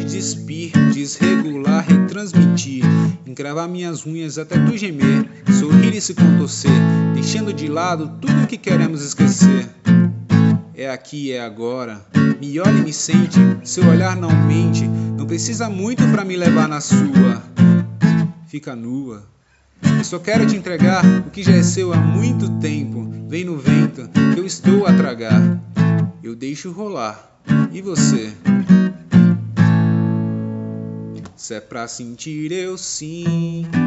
te despir, desregular, retransmitir, encravar minhas unhas até tu gemer, sorrir e se contorcer, deixando de lado tudo que queremos esquecer. É aqui, é agora. Me olha e me sente, seu olhar não mente, não precisa muito para me levar na sua. Fica nua. Eu só quero te entregar o que já é seu há muito tempo. Vem no vento, que eu estou a tragar. Eu deixo rolar. E você? Se é pra sentir, eu sinto.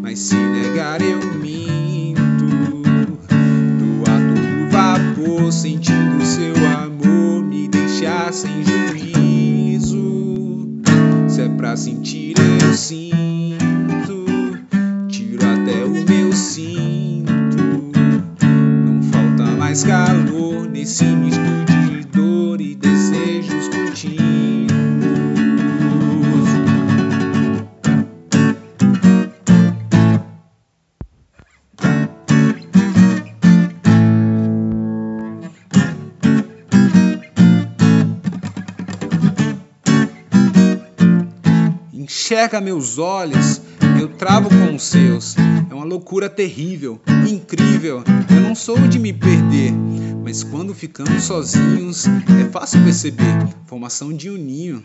Mas se negar, eu minto. Do ato do vapor, sentindo seu amor, me deixar sem juízo. Se é pra sentir, eu sinto. Tiro até o meu cinto. Não falta mais calor nesse misto de dor Enxerga meus olhos, eu travo com os seus. É uma loucura terrível, incrível. Eu não sou de me perder, mas quando ficamos sozinhos é fácil perceber formação de um ninho.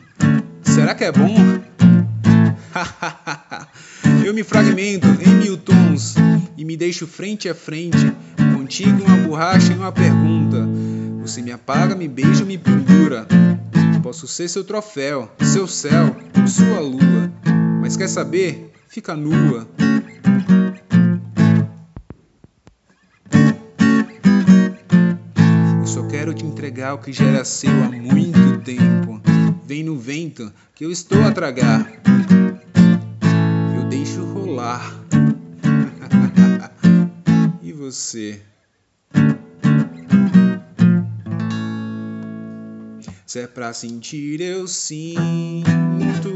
Será que é bom? eu me fragmento em mil tons e me deixo frente a frente contigo uma borracha e uma pergunta. Você me apaga, me beija, me pendura. Posso ser seu troféu, seu céu, sua lua. Mas quer saber? Fica nua. Eu só quero te entregar o que já era seu há muito tempo. Vem no vento que eu estou a tragar. Eu deixo rolar. e você? Se é pra sentir, eu sinto.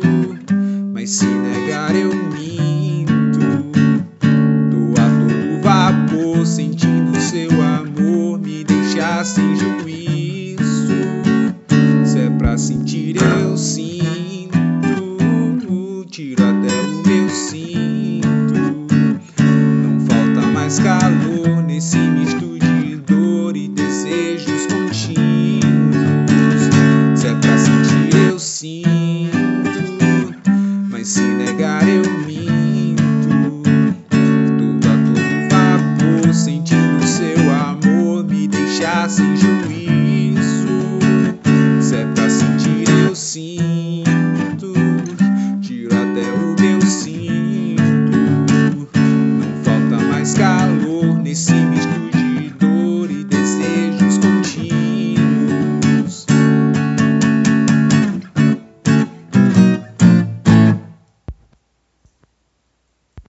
Mas se negar, eu minto. Do ato do vapor, sentindo seu amor, me deixar sem juízo. Se negar, eu minto. Tudo a todo vapor, sentindo seu amor, me deixar sem juízo. Se é pra sentir, eu sinto. Tiro até o meu cinto. Não falta mais calor nesse